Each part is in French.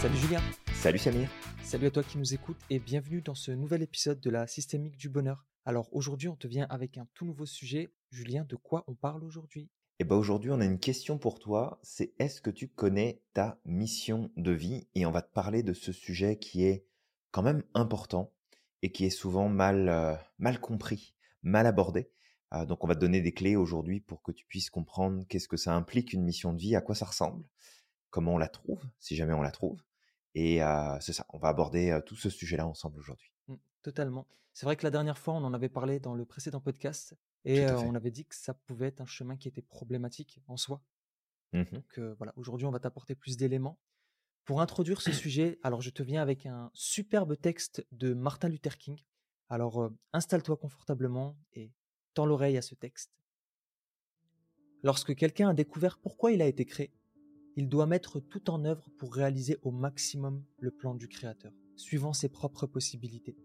Salut Julien. Salut Samir. Salut à toi qui nous écoutes et bienvenue dans ce nouvel épisode de la systémique du bonheur. Alors aujourd'hui, on te vient avec un tout nouveau sujet. Julien, de quoi on parle aujourd'hui? Eh ben aujourd'hui, on a une question pour toi. C'est est-ce que tu connais ta mission de vie? Et on va te parler de ce sujet qui est quand même important et qui est souvent mal, euh, mal compris, mal abordé. Euh, donc on va te donner des clés aujourd'hui pour que tu puisses comprendre qu'est-ce que ça implique une mission de vie, à quoi ça ressemble, comment on la trouve, si jamais on la trouve. Et euh, c'est ça, on va aborder tout ce sujet-là ensemble aujourd'hui. Mmh, totalement. C'est vrai que la dernière fois, on en avait parlé dans le précédent podcast et on avait dit que ça pouvait être un chemin qui était problématique en soi. Mmh Donc voilà, aujourd'hui, on va t'apporter plus d'éléments. Pour introduire ce sujet, alors je te viens avec un superbe texte de Martin Luther King. Alors installe-toi confortablement et tends l'oreille à ce texte. Lorsque quelqu'un a découvert pourquoi il a été créé, il doit mettre tout en œuvre pour réaliser au maximum le plan du Créateur, suivant ses propres possibilités.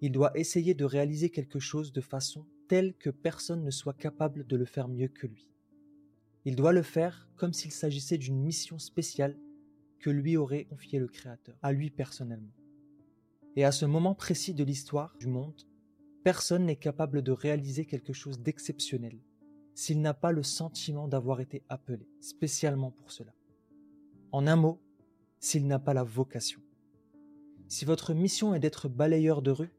Il doit essayer de réaliser quelque chose de façon telle que personne ne soit capable de le faire mieux que lui. Il doit le faire comme s'il s'agissait d'une mission spéciale que lui aurait confié le Créateur, à lui personnellement. Et à ce moment précis de l'histoire du monde, personne n'est capable de réaliser quelque chose d'exceptionnel s'il n'a pas le sentiment d'avoir été appelé spécialement pour cela. En un mot, s'il n'a pas la vocation. Si votre mission est d'être balayeur de rue,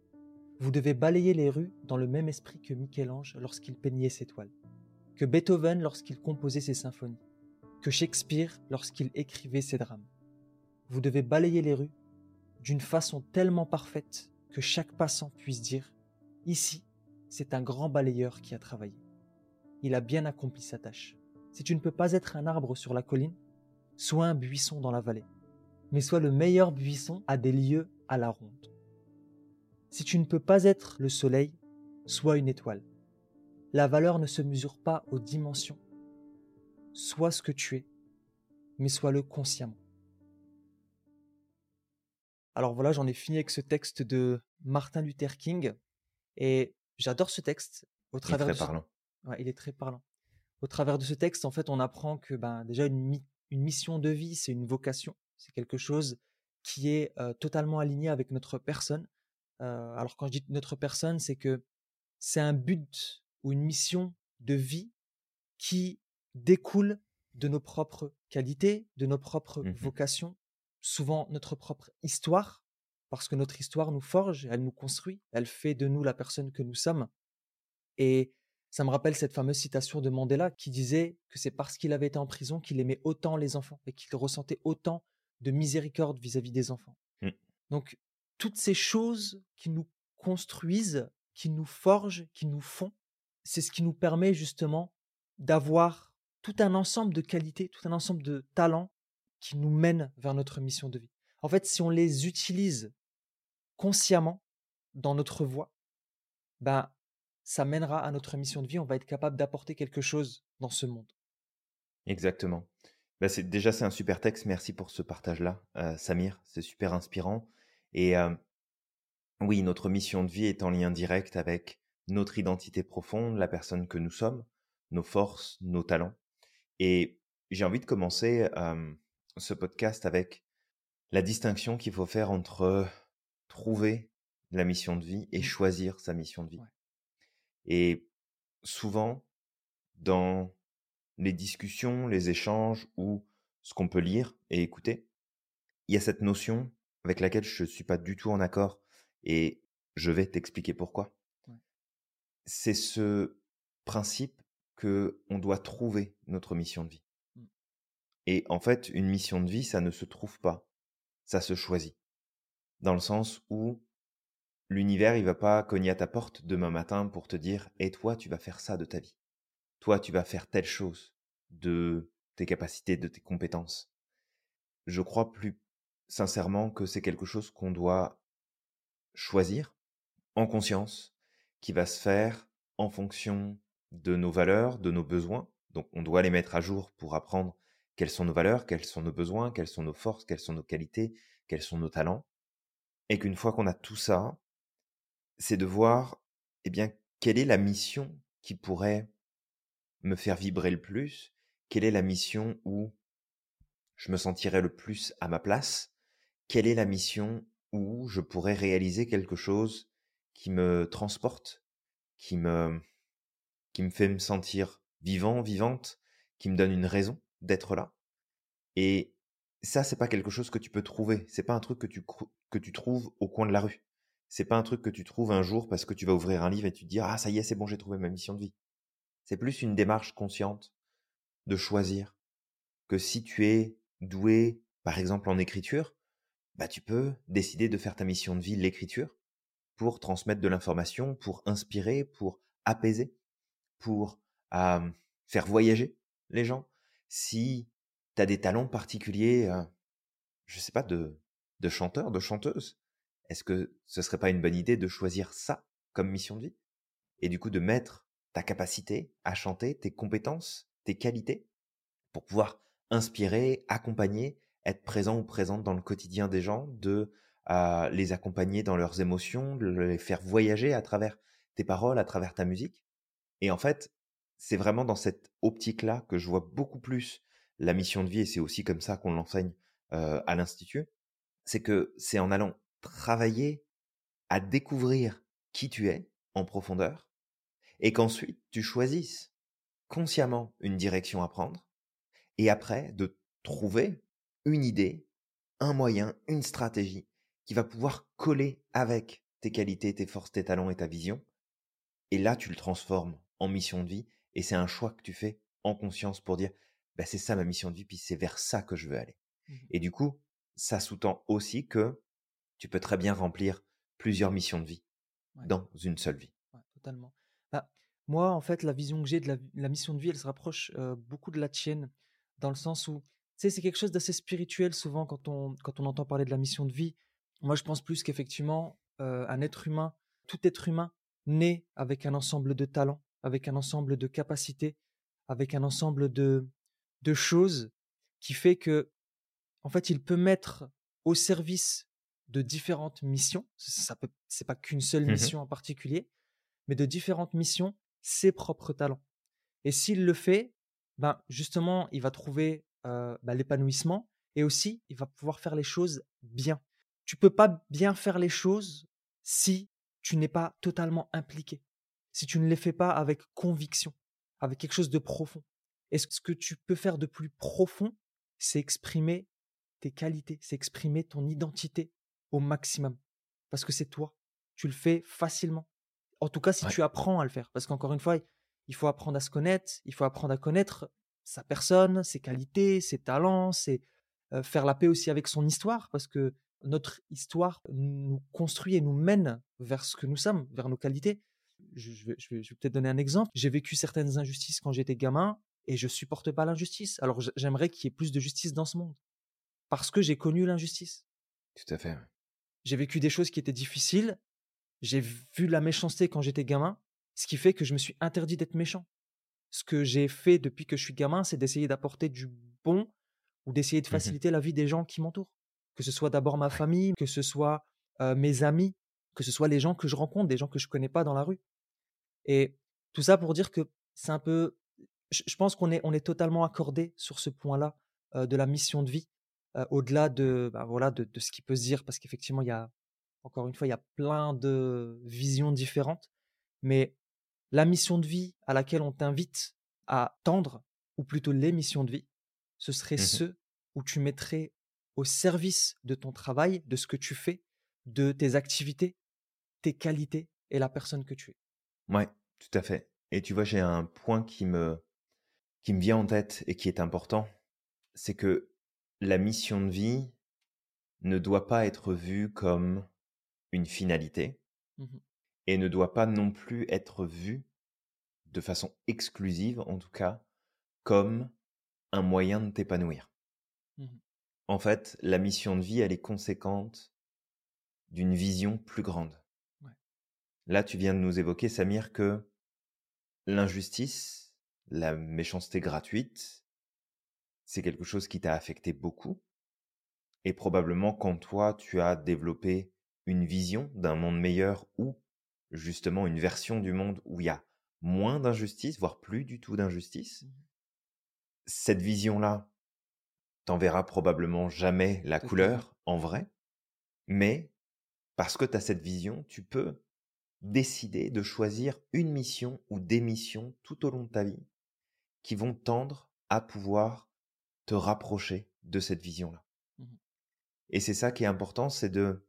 vous devez balayer les rues dans le même esprit que Michel-Ange lorsqu'il peignait ses toiles, que Beethoven lorsqu'il composait ses symphonies, que Shakespeare lorsqu'il écrivait ses drames. Vous devez balayer les rues d'une façon tellement parfaite que chaque passant puisse dire ⁇ Ici, c'est un grand balayeur qui a travaillé. Il a bien accompli sa tâche. Si tu ne peux pas être un arbre sur la colline, sois un buisson dans la vallée, mais sois le meilleur buisson à des lieux à la ronde. Si tu ne peux pas être le soleil, sois une étoile. La valeur ne se mesure pas aux dimensions. Sois ce que tu es, mais sois-le consciemment. Alors voilà, j'en ai fini avec ce texte de Martin Luther King et j'adore ce texte au travers il est il est très parlant. Au travers de ce texte, en fait, on apprend que ben, déjà une, mission de vie, c'est une vocation, c'est quelque chose qui est totalement aligné avec notre personne. alors quand je dis notre personne, c'est que c'est un but ou une mission de vie qui découle de nos propres qualités, de nos propres mmh vocations, souvent notre propre histoire, parce que notre histoire nous forge, elle nous construit, elle fait de nous la personne que nous sommes. Et ça me rappelle cette fameuse citation de Mandela qui disait que c'est parce qu'il avait été en prison qu'il aimait autant les enfants et qu'il ressentait autant de miséricorde vis-à-vis des enfants. Mmh. Donc, toutes ces choses qui nous construisent, qui nous forgent, qui nous font, c'est ce qui nous permet justement d'avoir tout un ensemble de qualités, tout un ensemble de talents qui nous mènent vers notre mission de vie. En fait, si on les utilise consciemment dans notre voie, ben, ça mènera à notre mission de vie. On va être capable d'apporter quelque chose dans ce monde. Exactement. Bah c'est, déjà, c'est un super texte. Merci pour ce partage-là, euh, Samir. C'est super inspirant. Et euh, oui, notre mission de vie est en lien direct avec notre identité profonde, la personne que nous sommes, nos forces, nos talents. Et j'ai envie de commencer ce podcast avec la distinction qu'il faut faire entre trouver la mission de vie et mmh. choisir sa mission de vie. Et souvent, dans les discussions, les échanges ou ce qu'on peut lire et écouter, il y a cette notion avec laquelle je ne suis pas du tout en accord et je vais t'expliquer pourquoi. C'est ce principe que on doit trouver notre mission de vie. Mmh. Et en fait, une mission de vie, ça ne se trouve pas, ça se choisit. Dans le sens où l'univers, il va pas cogner à ta porte demain matin pour te dire "Et toi, tu vas faire ça de ta vie. Toi, tu vas faire telle chose de tes capacités, de tes compétences." Je crois plus sincèrement que c'est quelque chose qu'on doit choisir en conscience, qui va se faire en fonction de nos valeurs, de nos besoins. Donc on doit les mettre à jour pour apprendre quelles sont nos valeurs, quels sont nos besoins, quelles sont nos forces, quelles sont nos qualités, quels sont nos talents. Et qu'une fois qu'on a tout ça, c'est de voir, eh bien, quelle est la mission qui pourrait me faire vibrer le plus, quelle est la mission où je me sentirais le plus à ma place Quelle est la mission où je pourrais réaliser quelque chose qui me transporte, qui me, qui me fait me sentir vivant, vivante, qui me donne une raison d'être là. Et ça, c'est pas quelque chose que tu peux trouver. C'est pas un truc que tu, que tu trouves au coin de la rue. C'est pas un truc que tu trouves un jour parce que tu vas ouvrir un livre et tu te dis ah ça y est c'est bon j'ai trouvé ma mission de vie. C'est plus une démarche consciente de choisir que si tu es doué par exemple en écriture, bah tu peux décider de faire ta mission de vie l'écriture pour transmettre de l'information, pour inspirer, pour apaiser, pour faire voyager les gens. Si tu as des talents particuliers, je je sais pas, de, de chanteur, de chanteuse, est-ce que ce serait pas une bonne idée de choisir ça comme mission de vie? Et du coup, de mettre ta capacité à chanter, tes compétences, tes qualités, pour pouvoir inspirer, accompagner, être présent ou présente dans le quotidien des gens, de les accompagner dans leurs émotions, de les faire voyager à travers tes paroles, à travers ta musique. Et en fait, c'est vraiment dans cette optique-là que je vois beaucoup plus la mission de vie, et c'est aussi comme ça qu'on l'enseigne à l'Institut, c'est que c'est en allant travailler à découvrir qui tu es en profondeur, et qu'ensuite tu choisisses consciemment une direction à prendre, et après de trouver une idée, un moyen, une stratégie qui va pouvoir coller avec tes qualités, tes forces, tes talents et ta vision. Et là, tu le transformes en mission de vie, et c'est un choix que tu fais en conscience pour dire, bah, c'est ça ma mission de vie, puis c'est vers ça que je veux aller. Mmh et du coup, ça sous-tend aussi que tu peux très bien remplir plusieurs missions de vie dans une seule vie. totalement. Bah, moi, en fait, la vision que j'ai de la, mission de vie, elle se rapproche beaucoup de la tienne, dans le sens où, tu sais, c'est quelque chose d'assez spirituel souvent quand on, quand on entend parler de la mission de vie. Moi, je pense plus qu'effectivement, un être humain, tout être humain, naît avec un ensemble de talents, avec un ensemble de capacités, avec un ensemble de, de choses qui fait que, en fait, il peut mettre au service de différentes missions. Ça peut, c'est pas qu'une seule mmh mission en particulier, mais de différentes missions, ses propres talents. Et s'il le fait, ben justement, il va trouver ben, l'épanouissement et aussi il va pouvoir faire les choses bien. Tu peux pas bien faire les choses si tu n'es pas totalement impliqué, si tu ne les fais pas avec conviction, avec quelque chose de profond. Et ce que tu peux faire de plus profond, c'est exprimer tes qualités, c'est exprimer ton identité, au maximum. Parce que c'est toi. Tu le fais facilement. En tout cas, si tu apprends à le faire. Parce qu'encore une fois, il faut apprendre à se connaître, il faut apprendre à connaître sa personne, ses qualités, ses talents, c'est faire la paix aussi avec son histoire, parce que notre histoire nous construit et nous mène vers ce que nous sommes, vers nos qualités. Je, vais, je vais peut-être donner un exemple. J'ai vécu certaines injustices quand j'étais gamin et je supporte pas l'injustice. Alors j'aimerais qu'il y ait plus de justice dans ce monde parce que j'ai connu l'injustice. Tout à fait. J'ai vécu des choses qui étaient difficiles. J'ai vu la méchanceté quand j'étais gamin, ce qui fait que je me suis interdit d'être méchant. Ce que j'ai fait depuis que je suis gamin, c'est d'essayer d'apporter du bon ou d'essayer de mmh faciliter la vie des gens qui m'entourent. Que ce soit d'abord ma famille, que ce soit mes amis, que ce soit les gens que je rencontre, des gens que je connais pas dans la rue. Et tout ça pour dire que c'est un peu, je pense qu'on est, on est totalement accordé sur ce point-là de la mission de vie au-delà de, bah, voilà, de, ce qui peut se dire, parce qu'effectivement, il y a, encore une fois, il y a plein de visions différentes, mais la mission de vie à laquelle on t'invite à tendre, ou plutôt les missions de vie, ce serait mmh ce où tu mettrais au service de ton travail, de ce que tu fais, de tes activités, tes qualités et la personne que tu es. Ouais, tout à fait. Et tu vois, j'ai un point qui me, qui me vient en tête et qui est important, c'est que la mission de vie ne doit pas être vue comme une finalité mmh et ne doit pas non plus être vue de façon exclusive, en tout cas, comme un moyen de t'épanouir. Mmh en fait, la mission de vie, elle est conséquente d'une vision plus grande. Là, tu viens de nous évoquer, Samir, que l'injustice, la méchanceté gratuite, c'est quelque chose qui t'a affecté beaucoup? Et probablement quand toi, tu as développé une vision d'un monde meilleur ou justement une version du monde où il y a moins d'injustice, voire plus du tout d'injustice, mmh cette vision-là t'en verras probablement jamais la couleur en vrai, mais parce que tu as cette vision, tu peux décider de choisir une mission ou des missions tout au long de ta vie qui vont tendre à pouvoir te rapprocher de cette vision-là. Mmh Et c'est ça qui est important, c'est de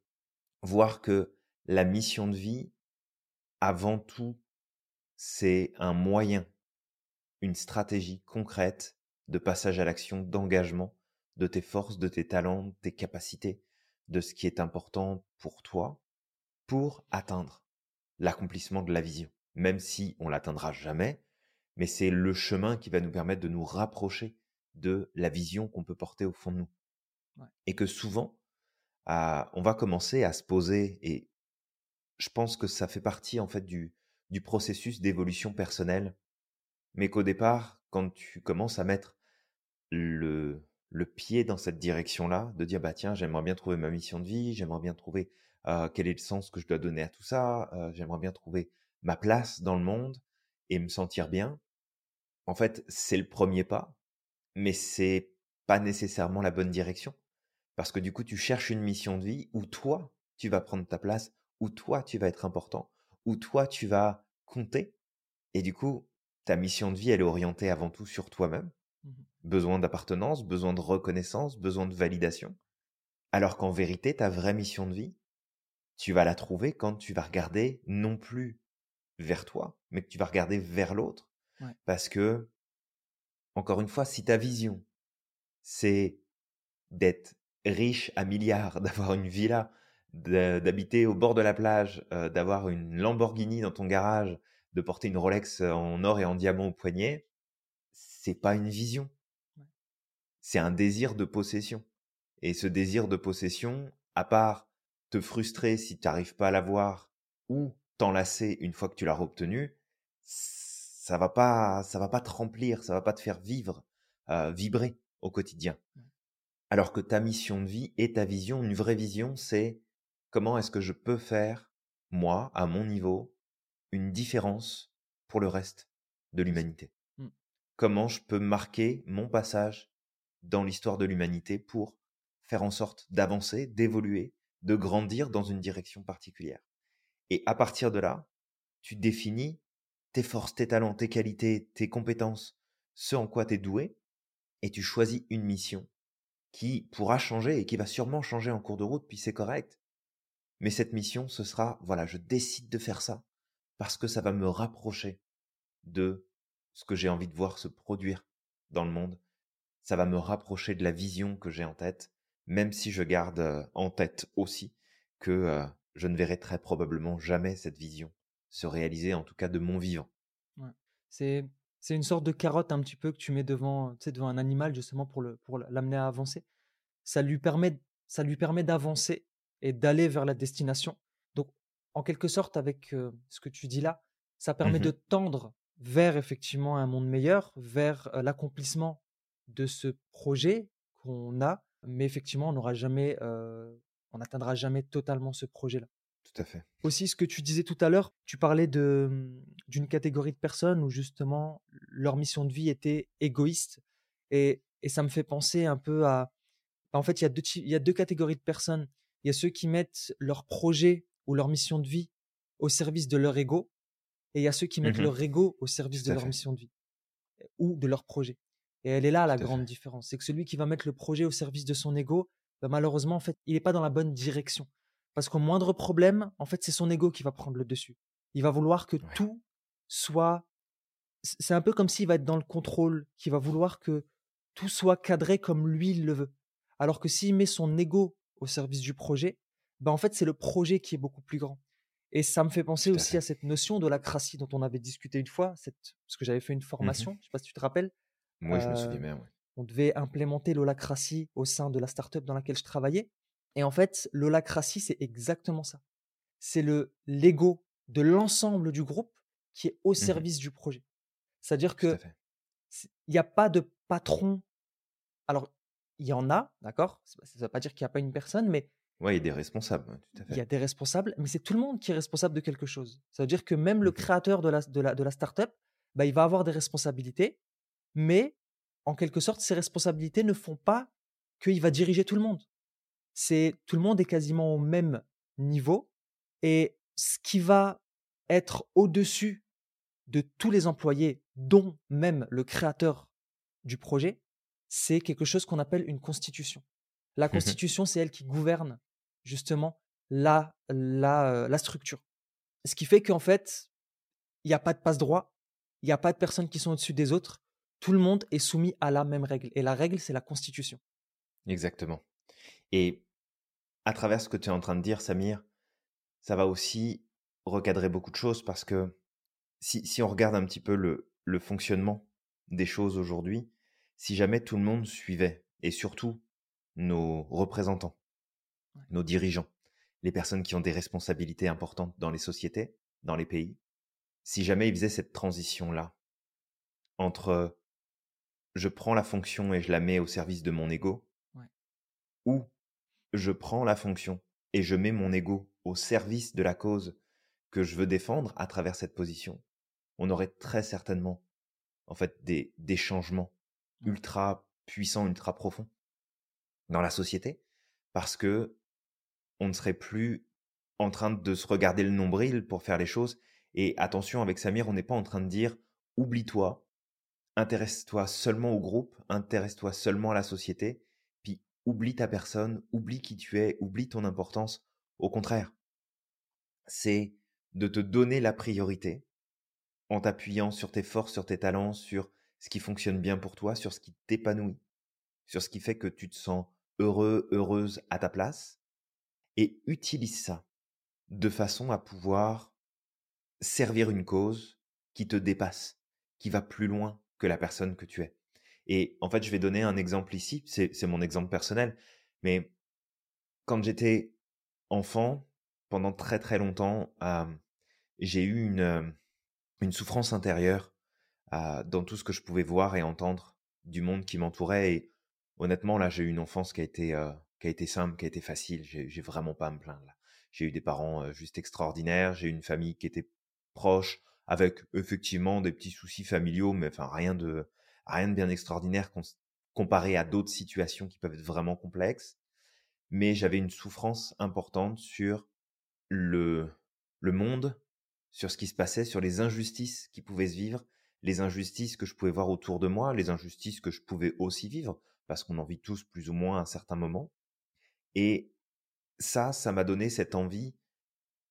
voir que la mission de vie, avant tout, c'est un moyen, une stratégie concrète de passage à l'action, d'engagement de tes forces, de tes talents, de tes capacités, de ce qui est important pour toi, pour atteindre l'accomplissement de la vision. Même si on l'atteindra jamais, mais c'est le chemin qui va nous permettre de nous rapprocher de la vision qu'on peut porter au fond de nous. Et que souvent, on va commencer à se poser, et je pense que ça fait partie en fait du, du processus d'évolution personnelle, mais qu'au départ, quand tu commences à mettre le, le pied dans cette direction-là, de dire bah tiens, j'aimerais bien trouver ma mission de vie, j'aimerais bien trouver quel est le sens que je dois donner à tout ça, j'aimerais bien trouver ma place dans le monde et me sentir bien. En fait, c'est le premier pas, mais c'est pas nécessairement la bonne direction. Parce que du coup, tu cherches une mission de vie où toi, tu vas prendre ta place, où toi, tu vas être important, où toi, tu vas compter. Et du coup, ta mission de vie, elle est orientée avant tout sur toi-même. Mmh besoin d'appartenance, besoin de reconnaissance, besoin de validation. Alors qu'en vérité, ta vraie mission de vie, tu vas la trouver quand tu vas regarder non plus vers toi, mais que tu vas regarder vers l'autre. Parce que, encore une fois, si ta vision, c'est d'être riche à milliards, d'avoir une villa, d'habiter au bord de la plage, euh, d'avoir une Lamborghini dans ton garage, de porter une Rolex en or et en diamant au poignet, c'est pas une vision. C'est un désir de possession. Et ce désir de possession, à part te frustrer si tu n'arrives pas à l'avoir ou t'enlacer une fois que tu l'as obtenu, ça va pas, ça va pas te remplir, ça va pas te faire vivre, euh, vibrer au quotidien. Alors que ta mission de vie et ta vision, une vraie vision, c'est comment est-ce que je peux faire, moi, à mon niveau, une différence pour le reste de l'humanité? Mmh. Comment je peux marquer mon passage dans l'histoire de l'humanité pour faire en sorte d'avancer, d'évoluer, de grandir dans une direction particulière? Et à partir de là, tu définis tes forces, tes talents, tes qualités, tes compétences, ce en quoi tu es doué, et tu choisis une mission qui pourra changer et qui va sûrement changer en cours de route, puis c'est correct. Mais cette mission, ce sera, voilà, je décide de faire ça parce que ça va me rapprocher de ce que j'ai envie de voir se produire dans le monde. Ça va me rapprocher de la vision que j'ai en tête même si je garde en tête aussi que je ne verrai très probablement jamais cette vision se réaliser, en tout cas de mon vivant. C'est c'est une sorte de carotte un petit peu que tu mets devant, tu sais, devant un animal justement pour le pour l'amener à avancer. Ça lui permet ça lui permet d'avancer et d'aller vers la destination. Donc en quelque sorte avec ce que tu dis là, ça permet mmh de tendre vers effectivement un monde meilleur, vers l'accomplissement de ce projet qu'on a mais effectivement, on n'aura jamais, on n'atteindra jamais totalement ce projet-là. Tout à fait. Aussi, ce que tu disais tout à l'heure, tu parlais de, mmh, d'une catégorie de personnes où justement leur mission de vie était égoïste. Et, et ça me fait penser un peu à. En fait, il y, a deux, il y a deux catégories de personnes. Il y a ceux qui mettent leur projet ou leur mission de vie au service de leur ego. Et il y a ceux qui mettent mmh leur ego au service de leur mission de vie ou de leur projet. Et elle est là la grande différence. C'est que celui qui va mettre le projet au service de son ego, bah, malheureusement, en fait, il n'est pas dans la bonne direction. Parce qu'au moindre problème, en fait, c'est son ego qui va prendre le dessus. Il va vouloir que tout soit. C'est un peu comme s'il va être dans le contrôle, qui va vouloir que tout soit cadré comme lui il le veut. Alors que s'il met son ego au service du projet, bah en fait, c'est le projet qui est beaucoup plus grand. Et ça me fait penser aussi à, cette notion de l'acratie dont on avait discuté une fois, cette... parce que j'avais fait une mmh formation, je ne sais pas si tu te rappelles, moi, je me souviens bien, On devait implémenter l'holacratie au sein de la startup dans laquelle je travaillais. Et en fait, l'holacratie, c'est exactement ça. C'est le l'ego de l'ensemble du groupe qui est au mmh service du projet. C'est-à-dire que il n'y a pas de patron. Alors, il y en a, d'accord? Ça ne veut pas dire qu'il n'y a pas une personne, mais oui, il y a des responsables, Il y a des responsables, mais c'est tout le monde qui est responsable de quelque chose. Ça veut dire que même le créateur de la, de la, de la startup, bah, il va avoir des responsabilités mais en quelque sorte, ces responsabilités ne font pas qu'il va diriger tout le monde. C'est tout le monde est quasiment au même niveau et ce qui va être au-dessus de tous les employés, dont même le créateur du projet, c'est quelque chose qu'on appelle une constitution. La mmh constitution, c'est elle qui gouverne justement la, la, la structure. Ce qui fait qu'en fait, il n'y a pas de passe-droit, il n'y a pas de personnes qui sont au-dessus des autres, tout le monde est soumis à la même règle. Et la règle, c'est la constitution. Exactement. Et à travers ce que tu es en train de dire, Samir, ça va aussi recadrer beaucoup de choses parce que si, si on regarde un petit peu le, le fonctionnement des choses aujourd'hui, si jamais tout le monde suivait, et surtout nos représentants, nos dirigeants, les personnes qui ont des responsabilités importantes dans les sociétés, dans les pays, si jamais ils faisaient cette transition-là entre je prends la fonction et je la mets au service de mon ego, ou je prends la fonction et je mets mon ego au service de la cause que je veux défendre à travers cette position, on aurait très certainement en fait des, des changements ultra puissants, ultra profonds dans la société, parce que on ne serait plus en train de se regarder le nombril pour faire les choses. Et attention, avec Samir, on n'est pas en train de dire oublie-toi, intéresse-toi seulement au groupe, intéresse-toi seulement à la société, oublie ta personne, oublie qui tu es, oublie ton importance. Au contraire, c'est de te donner la priorité en t'appuyant sur tes forces, sur tes talents, sur ce qui fonctionne bien pour toi, sur ce qui t'épanouit, sur ce qui fait que tu te sens heureux, heureuse à ta place, et utilise ça de façon à pouvoir servir une cause qui te dépasse, qui va plus loin que la personne que tu es. Et en fait, je vais donner un exemple ici, c'est mon exemple personnel, mais quand j'étais enfant, pendant très très longtemps, j'ai eu une, souffrance intérieure dans tout ce que je pouvais voir et entendre du monde qui m'entourait. Et honnêtement, là, j'ai eu une enfance qui a été, qui a été simple, qui a été facile. J'ai vraiment pas à me plaindre. J'ai eu des parents juste extraordinaires. J'ai eu une famille qui était proche, avec effectivement des petits soucis familiaux, mais enfin rien de rien de bien extraordinaire comparé à d'autres situations qui peuvent être vraiment complexes. Mais j'avais une souffrance importante sur le le monde, sur ce qui se passait, sur les injustices qui pouvaient se vivre, les injustices que je pouvais voir autour de moi, les injustices que je pouvais aussi vivre, parce qu'on en vit tous plus ou moins à un certain moment. Et ça, ça m'a donné cette envie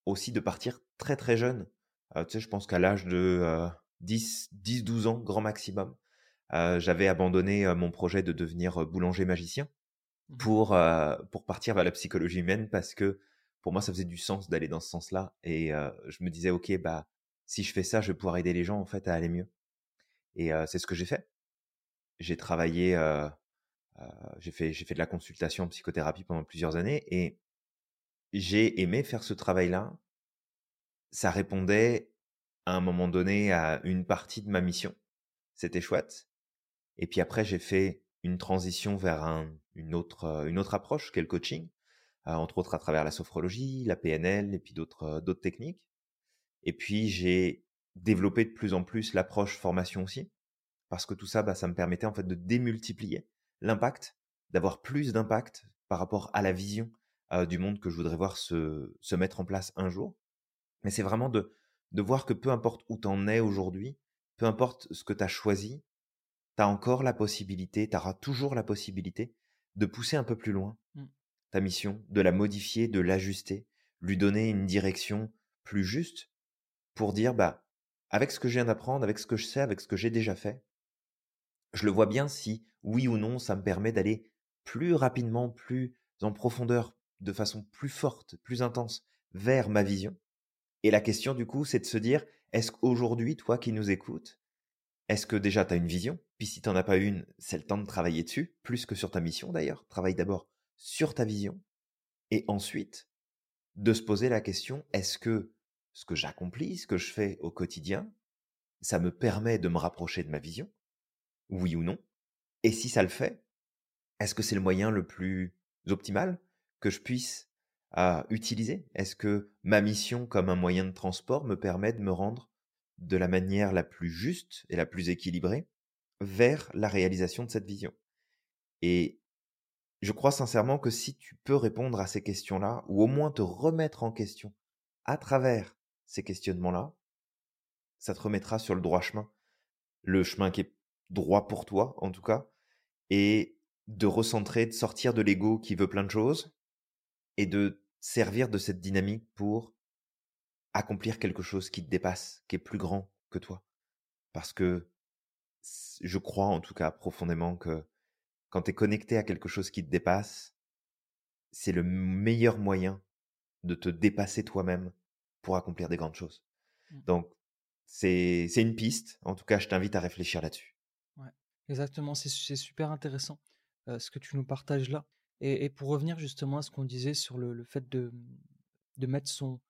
aussi de partir très très jeune. tu sais, je pense qu'à l'âge de 10, 10, 12 ans, grand maximum, j'avais abandonné mon projet de devenir boulanger magicien mmh pour, pour partir vers la psychologie humaine parce que pour moi, ça faisait du sens d'aller dans ce sens-là. Et je me disais, OK, bah, si je fais ça, je vais pouvoir aider les gens, en fait, à aller mieux. Et c'est ce que j'ai fait. J'ai travaillé, j'ai fait, j'ai fait de la consultation en psychothérapie pendant plusieurs années et j'ai aimé faire ce travail-là. Ça répondait à un moment donné à une partie de ma mission. C'était chouette. Et puis après, j'ai fait une transition vers un, une, autre, une autre approche qu'est le coaching. Euh, entre autres à travers la sophrologie, la PNL et puis d'autres euh, d'autres techniques. Et puis j'ai développé de plus en plus l'approche formation aussi, parce que tout ça, bah, ça me permettait en fait de démultiplier l'impact, d'avoir plus d'impact par rapport à la vision euh, du monde que je voudrais voir se, se mettre en place un jour. Mais c'est vraiment de, de voir que peu importe où tu en es aujourd'hui, peu importe ce que tu as choisi, tu as encore la possibilité, tu auras toujours la possibilité de pousser un peu plus loin, mmh ta mission, de la modifier, de l'ajuster, lui donner une direction plus juste pour dire, bah, avec ce que je viens d'apprendre, avec ce que je sais, avec ce que j'ai déjà fait, je le vois bien si, oui ou non, ça me permet d'aller plus rapidement, plus en profondeur, de façon plus forte, plus intense, vers ma vision. Et la question, du coup, c'est de se dire, est-ce qu'aujourd'hui, toi qui nous écoutes, est-ce que déjà tu as une vision Puis si tu n'en as pas une, c'est le temps de travailler dessus, plus que sur ta mission d'ailleurs. Travaille d'abord sur ta vision et ensuite de se poser la question, est-ce que ce que j'accomplis, ce que je fais au quotidien, ça me permet de me rapprocher de ma vision? Oui ou non? Et si ça le fait, est-ce que c'est le moyen le plus optimal que je puisse utiliser? Est-ce que ma mission comme un moyen de transport me permet de me rendre de la manière la plus juste et la plus équilibrée vers la réalisation de cette vision Et je crois sincèrement que si tu peux répondre à ces questions-là, ou au moins te remettre en question à travers ces questionnements-là, ça te remettra sur le droit chemin. Le chemin qui est droit pour toi, en tout cas, et de recentrer, de sortir de l'ego qui veut plein de choses, et de servir de cette dynamique pour accomplir quelque chose qui te dépasse, qui est plus grand que toi. Parce que je crois en tout cas profondément que quand tu es connecté à quelque chose qui te dépasse, c'est le meilleur moyen de te dépasser toi-même pour accomplir des grandes choses. Mmh. Donc, c'est une piste. En tout cas, je t'invite à réfléchir là-dessus. Ouais, exactement. C'est super intéressant ce que tu nous partages là. Et, pour revenir justement à ce qu'on disait sur le, fait de, de mettre son,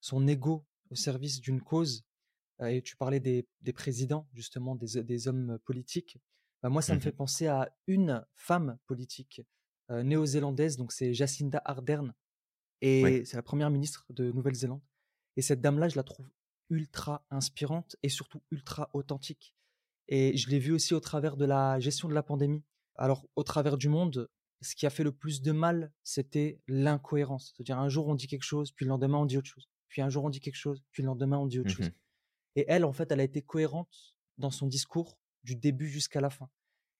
son ego au service d'une cause, et tu parlais des, des présidents, justement, des, des hommes politiques, bah, moi, ça me fait mmh penser à une femme politique néo-zélandaise, donc c'est Jacinda Ardern, et c'est la première ministre de Nouvelle-Zélande. Et cette dame-là, je la trouve ultra inspirante et surtout ultra authentique. Et je l'ai vue aussi au travers de la gestion de la pandémie. Alors, au travers du monde, ce qui a fait le plus de mal, c'était l'incohérence. C'est-à-dire, un jour, on dit quelque chose, puis le lendemain, on dit autre chose. Puis un jour, on dit quelque chose, puis le lendemain, on dit autre chose. Et elle, en fait, elle a été cohérente dans son discours du début jusqu'à la fin.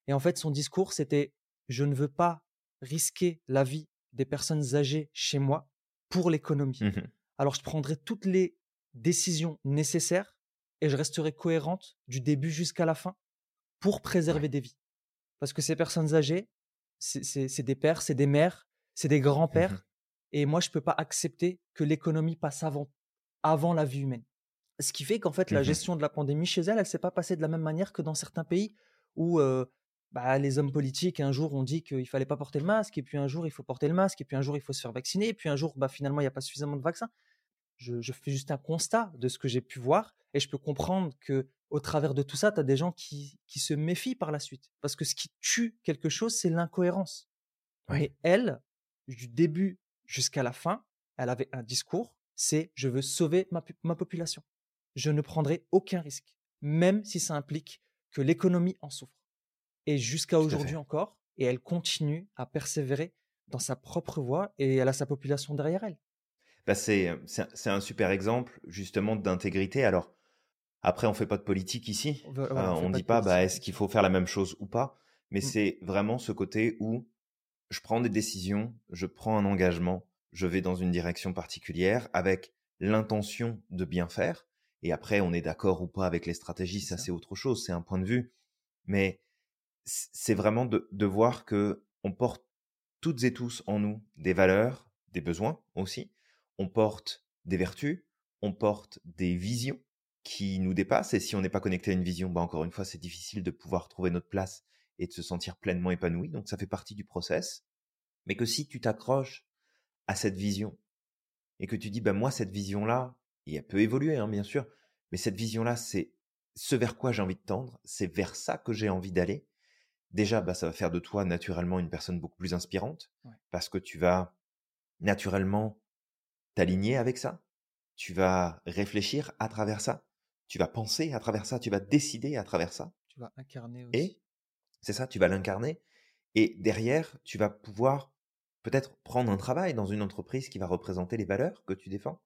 Et en fait, son discours, c'était je ne veux pas risquer la vie des personnes âgées chez moi pour l'économie. Mmh Alors, je prendrai toutes les décisions nécessaires et je resterai cohérente du début jusqu'à la fin pour préserver des vies. Parce que ces personnes âgées, c'est des pères, c'est des mères, c'est des grands-pères. Mmh et moi, je ne peux pas accepter que l'économie passe avant, avant la vie humaine. Ce qui fait qu'en fait, la mmh gestion de la pandémie chez elle, elle ne s'est pas passée de la même manière que dans certains pays où bah, les hommes politiques, un jour, ont dit qu'il fallait pas porter le masque, et puis un jour, il faut porter le masque, et puis un jour, il faut se faire vacciner, et puis un jour, bah, finalement, il n'y a pas suffisamment de vaccins. Je, fais juste un constat de ce que j'ai pu voir, et je peux comprendre que au travers de tout ça, tu as des gens qui, se méfient par la suite. Parce que ce qui tue quelque chose, c'est l'incohérence. Et elle, du début jusqu'à la fin, elle avait un discours, c'est je veux sauver ma population je ne prendrai aucun risque, même si ça implique que l'économie en souffre. Et jusqu'à aujourd'hui encore, et elle continue à persévérer dans sa propre voie et elle a sa population derrière elle. Bah c'est, un super exemple justement d'intégrité. Alors, après, on ne fait pas de politique ici. on ne dit pas, bah, est-ce qu'il faut faire la même chose ou pas? Mais mmh. c'est vraiment ce côté où je prends des décisions, je prends un engagement, je vais dans une direction particulière avec l'intention de bien faire. Et après, on est d'accord ou pas avec les stratégies, ça, c'est autre chose, c'est un point de vue. Mais c'est vraiment de, de, voir que on porte toutes et tous en nous des valeurs, des besoins aussi. On porte des vertus, on porte des visions qui nous dépassent. Et si on n'est pas connecté à une vision, bah encore une fois, c'est difficile de pouvoir trouver notre place et de se sentir pleinement épanoui. Donc ça fait partie du process. Mais que si tu t'accroches à cette vision et que tu dis, bah moi, cette vision-là, et elle peut évoluer, hein, bien sûr. Mais cette vision-là, c'est ce vers quoi j'ai envie de tendre, c'est vers ça que j'ai envie d'aller. Déjà, bah, ça va faire de toi naturellement une personne beaucoup plus inspirante, parce que tu vas naturellement t'aligner avec ça, tu vas réfléchir à travers ça, tu vas penser à travers ça, tu vas décider à travers ça. Tu vas incarner aussi. Et c'est ça, tu vas l'incarner. Et derrière, tu vas pouvoir peut-être prendre un travail dans une entreprise qui va représenter les valeurs que tu défends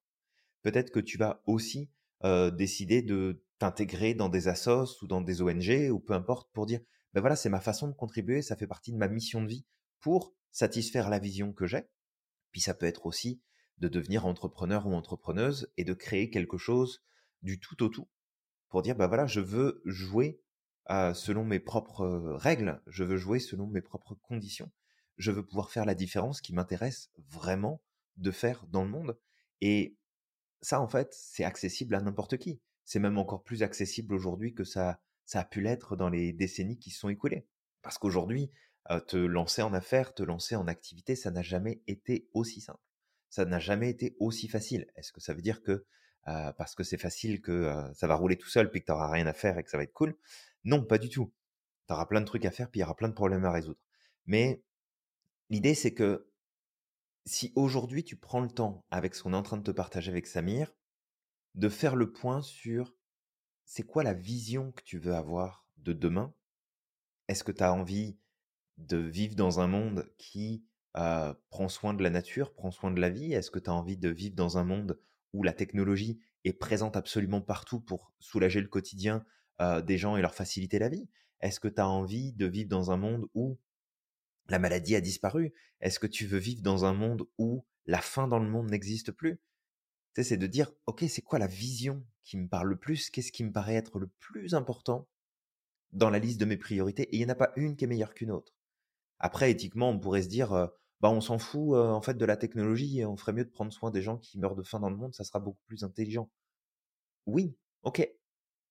peut-être que tu vas aussi décider de t'intégrer dans des assos ou dans des ONG ou peu importe pour dire, ben voilà, c'est ma façon de contribuer, ça fait partie de ma mission de vie pour satisfaire la vision que j'ai. Puis ça peut être aussi de devenir entrepreneur ou entrepreneuse et de créer quelque chose du tout au tout pour dire, ben voilà, je veux jouer selon mes propres règles, je veux jouer selon mes propres conditions, je veux pouvoir faire la différence qui m'intéresse vraiment de faire dans le monde. Et ça, en fait, c'est accessible à n'importe qui. C'est même encore plus accessible aujourd'hui que ça, ça a pu l'être dans les décennies qui se sont écoulées. Parce qu'aujourd'hui, te lancer en affaires, te lancer en activité, ça n'a jamais été aussi simple. Ça n'a jamais été aussi facile. Est-ce que ça veut dire que parce que c'est facile que ça va rouler tout seul puis que tu n'auras rien à faire et que ça va être cool? Non, pas du tout. Tu auras plein de trucs à faire puis il y aura plein de problèmes à résoudre. Mais l'idée, c'est que si aujourd'hui tu prends le temps, avec ce qu'on est en train de te partager avec Samir, de faire le point sur c'est quoi la vision que tu veux avoir de demain? Est-ce que tu as envie de vivre dans un monde qui prend soin de la nature, prend soin de la vie? Est-ce que tu as envie de vivre dans un monde où la technologie est présente absolument partout pour soulager le quotidien des gens et leur faciliter la vie? Est-ce que tu as envie de vivre dans un monde où la maladie a disparu Est-ce que tu veux vivre dans un monde où la faim dans le monde n'existe plus? C'est de dire, ok, c'est quoi la vision qui me parle le plus? Qu'est-ce qui me paraît être le plus important dans la liste de mes priorités? Et il n'y en a pas une qui est meilleure qu'une autre. Après, éthiquement, on pourrait se dire, bah on s'en fout en fait de la technologie et on ferait mieux de prendre soin des gens qui meurent de faim dans le monde, ça sera beaucoup plus intelligent. Oui, ok.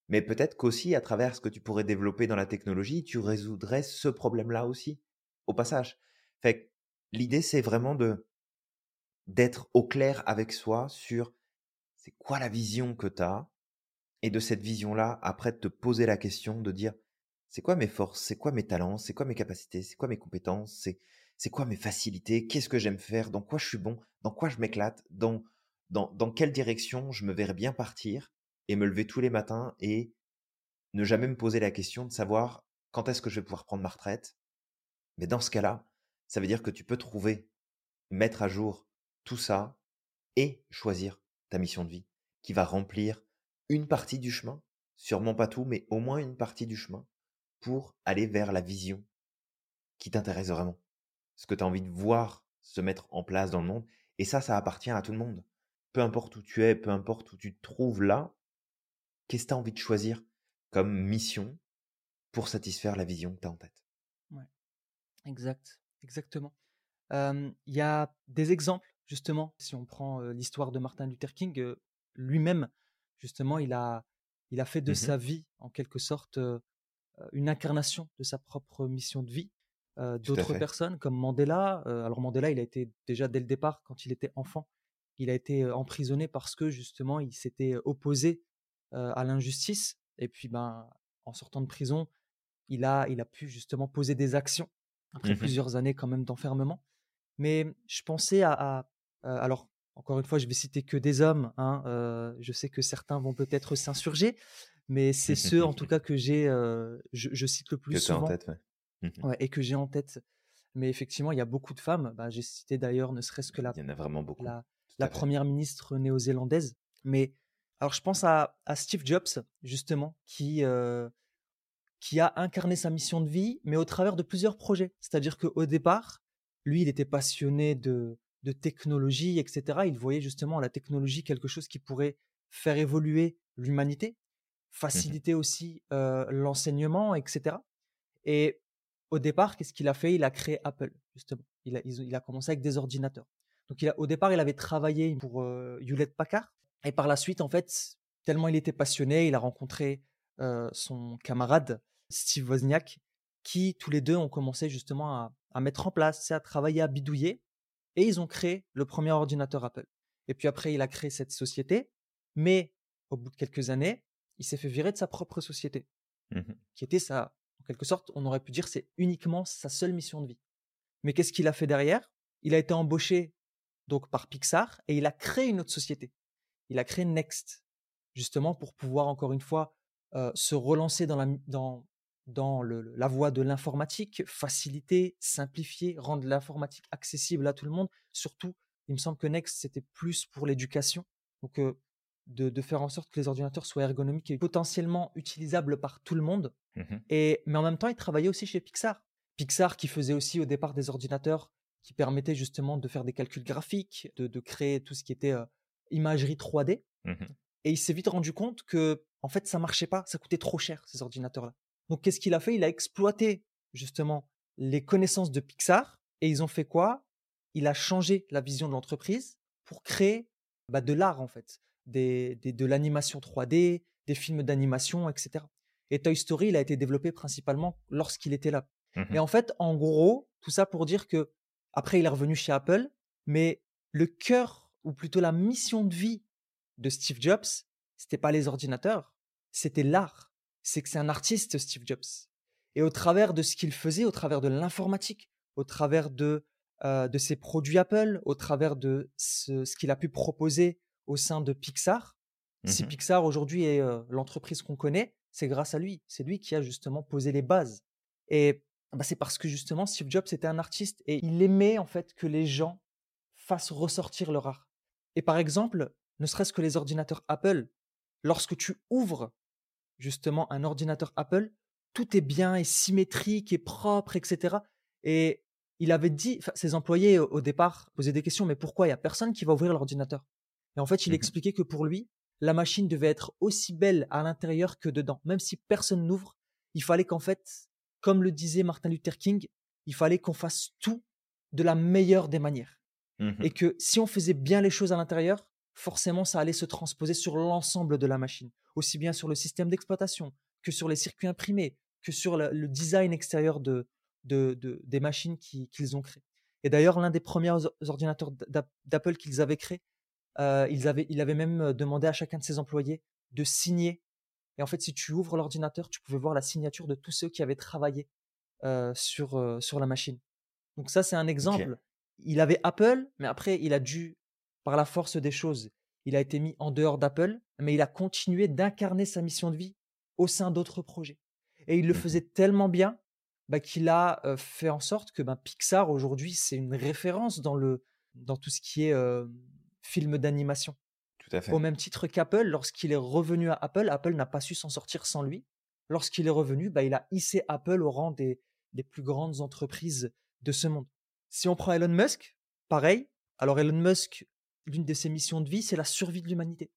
Mais peut-être qu'aussi, à travers ce que tu pourrais développer dans la technologie, tu résoudrais ce problème-là aussi, au passage. Fait l'idée, c'est vraiment de d'être au clair avec soi sur c'est quoi la vision que tu as et de cette vision-là, après de te poser la question de dire c'est quoi mes forces, c'est quoi mes talents, c'est quoi mes capacités, c'est quoi mes compétences, c'est c'est quoi mes facilités, qu'est-ce que j'aime faire, dans quoi je suis bon, dans quoi je m'éclate, dans, dans, dans quelle direction je me verrais bien partir et me lever tous les matins et ne jamais me poser la question de savoir quand est-ce que je vais pouvoir prendre ma retraite. Mais dans ce cas-là, ça veut dire que tu peux trouver, mettre à jour tout ça et choisir ta mission de vie qui va remplir une partie du chemin, sûrement pas tout, mais au moins une partie du chemin pour aller vers la vision qui t'intéresse vraiment ce que tu as envie de voir se mettre en place dans le monde. Et ça, ça appartient à tout le monde. Peu importe où tu es, peu importe où tu te trouves là, qu'est-ce que tu as envie de choisir comme mission pour satisfaire la vision que tu as en tête? Exact, exactement. Il y a des exemples, justement, si on prend l'histoire de Martin Luther King, lui-même, justement, il a, il a fait de mmh sa vie, en quelque sorte, une incarnation de sa propre mission de vie d'autres personnes comme Mandela. alors Mandela, il a été déjà dès le départ, quand il était enfant, il a été emprisonné parce que justement il s'était opposé à l'injustice. Et puis ben, en sortant de prison, il a, il a pu justement poser des actions après mmh plusieurs années quand même d'enfermement. Mais je pensais à, alors encore une fois, je vais citer que des hommes. Hein, je sais que certains vont peut-être s'insurger, mais c'est ceux en tout cas que j'ai, je, cite le plus que souvent. en tête, ouais. Mmh ouais, et que j'ai en tête. Mais effectivement, il y a beaucoup de femmes. Bah, j'ai cité d'ailleurs ne serait-ce que la, Il y en a vraiment beaucoup. la, la première ministre néo-zélandaise. Mais alors, je pense à, à Steve Jobs, justement, qui, euh, qui a incarné sa mission de vie, mais au travers de plusieurs projets. C'est-à-dire qu'au départ, lui, il était passionné de, de technologie, etc. Il voyait justement la technologie quelque chose qui pourrait faire évoluer l'humanité, Mmh faciliter aussi euh, l'enseignement, etc. Et au départ, qu'est-ce qu'il a fait? Il a créé Apple, justement. Il a, il a, commencé avec des ordinateurs. Donc, il a, au départ, il avait travaillé pour euh, Hewlett Packard. Et par la suite, en fait, tellement il était passionné, il a rencontré euh, son camarade Steve Wozniak, qui tous les deux ont commencé justement à, à mettre en place, à travailler, à bidouiller. Et ils ont créé le premier ordinateur Apple. Et puis après, il a créé cette société. Mais au bout de quelques années, il s'est fait virer de sa propre société, mmh qui était sa, quelque sorte, on aurait pu dire c'est uniquement sa seule mission de vie. Mais qu'est-ce qu'il a fait derrière? Il a été embauché donc par Pixar et il a créé une autre société. Il a créé Next, justement pour pouvoir encore une fois euh, se relancer dans la, dans, dans le, la voie de l'informatique, faciliter, simplifier, rendre l'informatique accessible à tout le monde. Surtout, il me semble que Next, c'était plus pour l'éducation. Donc, euh, de, faire en sorte que les ordinateurs soient ergonomiques et potentiellement utilisables par tout le monde. Mmh Et, mais en même temps, il travaillait aussi chez Pixar. Pixar qui faisait aussi au départ des ordinateurs qui permettaient justement de faire des calculs graphiques, de, créer tout ce qui était euh, imagerie 3D. mmh Et il s'est vite rendu compte que, en fait, ça marchait pas, ça coûtait trop cher, ces ordinateurs-là. Donc, qu'est-ce qu'il a fait? Il a exploité justement les connaissances de Pixar et ils ont fait quoi? Il a changé la vision de l'entreprise pour créer bah, de l'art, en fait des, de l'animation 3D, des films d'animation, etc. Et Toy Story, il a été développé principalement lorsqu'il était là. Mmh Et en fait, en gros, tout ça pour dire que après, il est revenu chez Apple, mais le cœur, ou plutôt la mission de vie de Steve Jobs, c'était pas les ordinateurs, c'était l'art. C'est que c'est un artiste, Steve Jobs. Et au travers de ce qu'il faisait, au travers de l'informatique, au travers de, euh, de ses produits Apple, au travers de ce, ce qu'il a pu proposer au sein de Pixar. Si mmh Pixar aujourd'hui est l'entreprise qu'on connaît, c'est grâce à lui. C'est lui qui a justement posé les bases. Et bah, c'est parce que justement Steve Jobs était un artiste et il aimait en fait que les gens fassent ressortir leur art. Et par exemple, ne serait-ce que les ordinateurs Apple, lorsque tu ouvres justement un ordinateur Apple, tout est bien et symétrique et propre, etc. Et il avait dit, ses employés au départ posaient des questions, mais pourquoi il n'y a personne qui va ouvrir l'ordinateur? Et en fait, il mmh expliquait que pour lui, la machine devait être aussi belle à l'intérieur que dedans. Même si personne n'ouvre, il fallait qu'en fait, comme le disait Martin Luther King, il fallait qu'on fasse tout de la meilleure des manières. Mmh et que si on faisait bien les choses à l'intérieur, forcément, ça allait se transposer sur l'ensemble de la machine, aussi bien sur le système d'exploitation que sur les circuits imprimés, que sur le, design extérieur de, des machines qu'ils ont créées. Et d'ailleurs, l'un des premiers ordinateurs d'Apple qu'ils avaient créé, euh, ils avaient, il avait même demandé à chacun de ses employés de signer. Et en fait, si tu ouvres l'ordinateur, tu pouvais voir la signature de tous ceux qui avaient travaillé euh, sur, euh, sur la machine. Donc ça, c'est un exemple. Il avait Apple, mais après, il a dû, par la force des choses, il a été mis en dehors d'Apple, mais il a continué d'incarner sa mission de vie au sein d'autres projets. Et il le mmh faisait tellement bien bah, qu'il a fait en sorte que bah, Pixar aujourd'hui c'est une référence dans le dans tout ce qui est film d'animation. Tout à fait. Au même titre qu'Apple, lorsqu'il est revenu à Apple, Apple n'a pas su s'en sortir sans lui. Lorsqu'il est revenu, bah, il a hissé Apple au rang des, des plus grandes entreprises de ce monde. Si on prend Elon Musk, pareil. Alors Elon Musk, l'une de ses missions de vie, c'est la survie de l'humanité.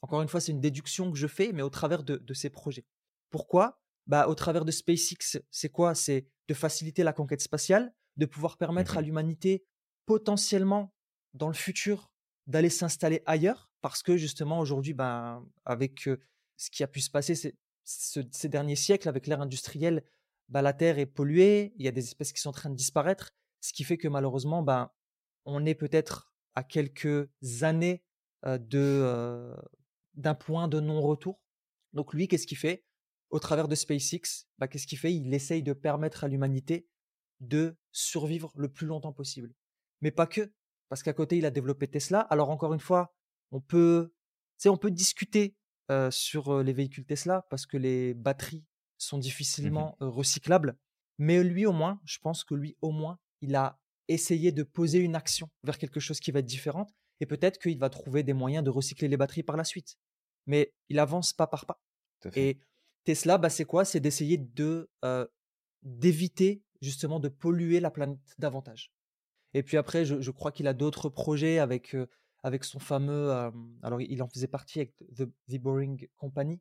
Encore une fois, c'est une déduction que je fais, mais au travers de, de ses projets. Pourquoi? Bah, Au travers de SpaceX, c'est quoi? C'est de faciliter la conquête spatiale, de pouvoir permettre à mmh l'humanité potentiellement, dans le futur, d'aller s'installer ailleurs, parce que justement, aujourd'hui, ben, avec ce qui a pu se passer ces, ces derniers siècles, avec l'ère industrielle, bah, la Terre est polluée, il y a des espèces qui sont en train de disparaître, ce qui fait que malheureusement, ben, on est peut-être à quelques années de d'un point de non-retour? Donc lui, qu'est-ce qu'il fait? Au travers de SpaceX, bah, qu'est-ce qu'il fait? Il essaye de permettre à l'humanité de survivre le plus longtemps possible. Mais pas que, parce qu'à côté, il a développé Tesla. Alors encore une fois, on peut, on peut discuter sur les véhicules Tesla parce que les batteries sont mmh difficilement recyclables. Mais lui, au moins, je pense que lui, au moins, il a essayé de poser une action vers quelque chose qui va être différente et peut-être qu'il va trouver des moyens de recycler les batteries par la suite. Mais il avance pas par pas. Et Tesla, bah, c'est quoi? C'est d'essayer de d'éviter justement de polluer la planète davantage. Et puis après, je, crois qu'il a d'autres projets avec avec son fameux. alors, il en faisait partie avec The, Boring Company,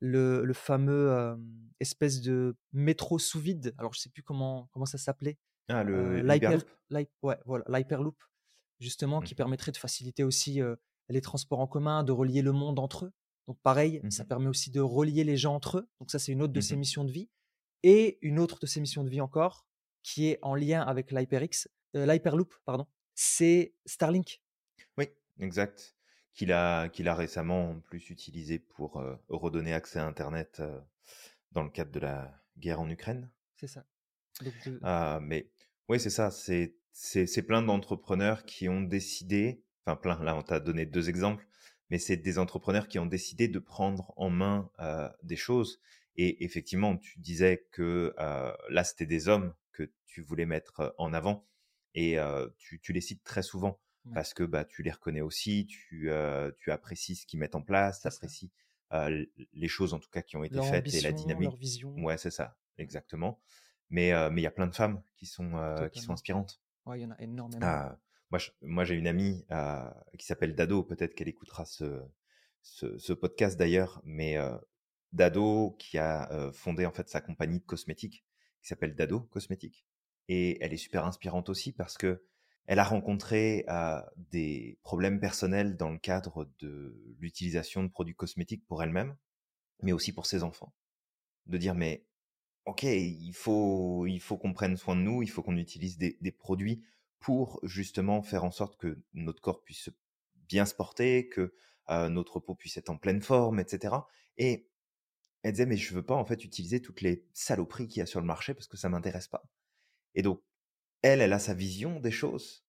le, le fameux espèce de métro sous vide. Alors, je sais plus comment comment ça s'appelait. Ah, le l'Hyperloop. Ouais, voilà, l'Hyperloop justement, qui mmh. permettrait de faciliter aussi les transports en commun, de relier le monde entre eux. Donc pareil, ça mmh permet aussi de relier les gens entre eux. Donc ça, c'est une autre de ses mmh missions de vie. Et une autre de ses missions de vie encore, qui est en lien avec l'HyperX, euh, l'Hyperloop, pardon, c'est Starlink. Oui, exact. Qu'il a, qu'il a récemment en plus utilisé pour redonner accès à Internet dans le cadre de la guerre en Ukraine. C'est ça. Ah, mais oui, c'est ça. C'est c'est plein d'entrepreneurs qui ont décidé, enfin plein, là on t'a donné deux exemples, mais c'est des entrepreneurs qui ont décidé de prendre en main euh, des choses. Et effectivement, tu disais que euh, là, c'était des hommes que tu voulais mettre euh, en avant, et tu, tu, les cites très souvent parce que bah, tu les reconnais aussi, tu, tu apprécies ce qu'ils mettent en place, tu apprécies les choses en tout cas qui ont été faites et la dynamique. Leur vision. Ouais, c'est ça, exactement. Mais mais il y a plein de femmes qui sont qui sont inspirantes il y en a énormément. Ah, moi, moi, j'ai une amie euh, qui s'appelle Dado. Peut-être qu'elle écoutera ce, ce, podcast d'ailleurs. Mais euh, Dado, qui a euh, fondé en fait sa compagnie de cosmétiques, qui s'appelle Dado Cosmétiques. Et elle est super inspirante aussi parce que elle a rencontré des problèmes personnels dans le cadre de l'utilisation de produits cosmétiques pour elle-même, mais aussi pour ses enfants. De dire mais ok, il faut, qu'on prenne soin de nous, il faut qu'on utilise des, produits pour justement faire en sorte que notre corps puisse bien se porter, que notre peau puisse être en pleine forme, etc. Et elle disait, mais je veux pas en fait utiliser toutes les saloperies qu'il y a sur le marché parce que ça m'intéresse pas. Et donc, elle, elle a sa vision des choses.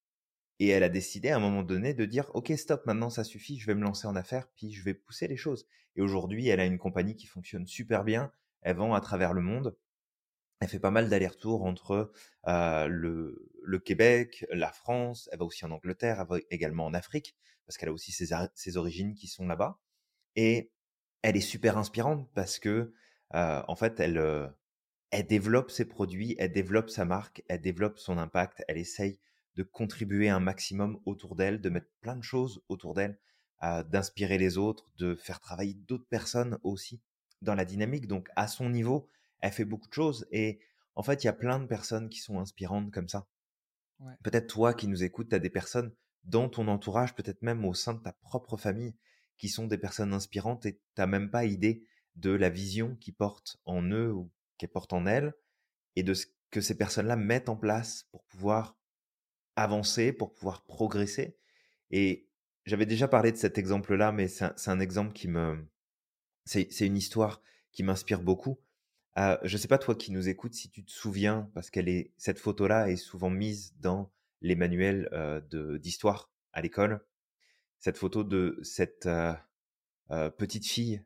Et elle a décidé à un moment donné de dire, OK, stop, maintenant ça suffit, je vais me lancer en affaires, puis je vais pousser les choses. Et aujourd'hui, elle a une compagnie qui fonctionne super bien, elle vend à travers le monde, Elle fait pas mal d'allers-retours entre le, Québec, la France, elle va aussi en Angleterre, elle va également en Afrique, parce qu'elle a aussi ses, ses, origines qui sont là-bas. Et elle est super inspirante parce que, en fait, elle, elle développe ses produits, elle développe sa marque, elle développe son impact, elle essaye de contribuer un maximum autour d'elle, de mettre plein de choses autour d'elle, d'inspirer les autres, de faire travailler d'autres personnes aussi dans la dynamique. Donc, à son niveau, elle fait beaucoup de choses. Et en fait, il y a plein de personnes qui sont inspirantes comme ça. Peut-être toi qui nous écoutes, tu as des personnes dans ton entourage, peut-être même au sein de ta propre famille, qui sont des personnes inspirantes et tu n'as même pas idée de la vision qu'ils portent en eux ou qu'elles portent en elles et de ce que ces personnes-là mettent en place pour pouvoir avancer, pour pouvoir progresser. Et j'avais déjà parlé de cet exemple-là, mais c'est un, exemple qui me... C'est une histoire qui m'inspire beaucoup. Euh, je ne sais pas toi qui nous écoutes si tu te souviens, parce qu'elle est cette photo-là est souvent mise dans les manuels euh, d'histoire à l'école. Cette photo de cette euh, petite fille